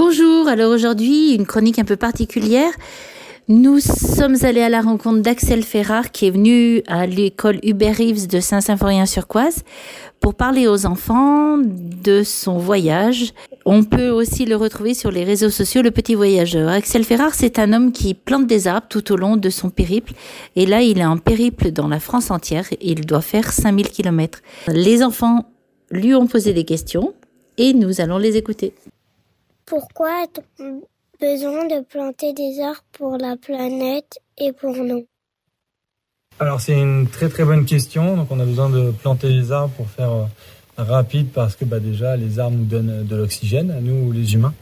Bonjour, alors aujourd'hui une chronique un peu particulière. Nous sommes allés à la rencontre d'Axel Ferrard qui est venu à l'école Hubert Reeves de Saint-Symphorien-sur-Coise pour parler aux enfants de son voyage. On peut aussi le retrouver sur les réseaux sociaux, le petit voyageur. Axel Ferrard, c'est un homme qui plante des arbres tout au long de son périple. Et là, il est en périple dans la France entière. Et il doit faire 5000 kilomètres. Les enfants lui ont posé des questions et nous allons les écouter. Pourquoi a-t-on besoin de planter des arbres pour la planète et pour nous? Alors c'est une très très bonne question. Donc on a besoin de planter des arbres pour faire euh, rapide parce que bah, déjà les arbres nous donnent de l'oxygène à nous les humains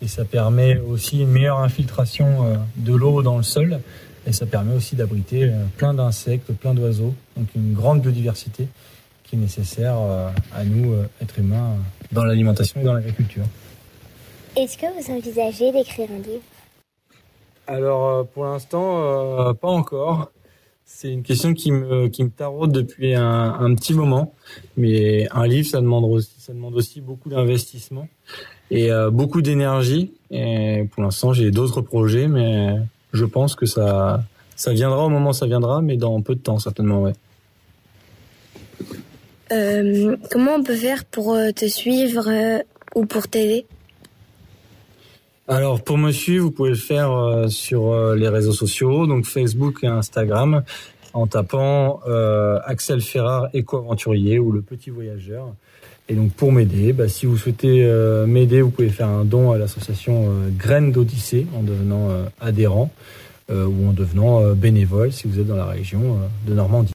et ça permet aussi une meilleure infiltration euh, de l'eau dans le sol et ça permet aussi d'abriter euh, plein d'insectes, plein d'oiseaux, donc une grande biodiversité qui est nécessaire à nous, êtres humains, dans l'alimentation et dans l'agriculture. Est-ce que vous envisagez d'écrire un livre? Alors euh, pour l'instant, euh, pas encore. C'est une question qui me qui me taraude depuis un, un, petit moment. Mais un livre, ça demande aussi ça demande aussi beaucoup d'investissement et euh, beaucoup d'énergie. Et pour l'instant, j'ai d'autres projets, mais je pense que ça ça viendra au moment où ça viendra, mais dans peu de temps certainement, ouais. comment on peut faire pour te suivre ou pour t'aider? Alors pour me suivre, vous pouvez le faire euh, sur euh, les réseaux sociaux, donc Facebook et Instagram, en tapant euh, Axel Ferrard éco-aventurier ou le petit voyageur. Et donc pour m'aider, bah, si vous souhaitez m'aider, vous pouvez faire un don à l'association Graines d'Odyssée en devenant adhérent ou en devenant bénévole si vous êtes dans la région de Normandie.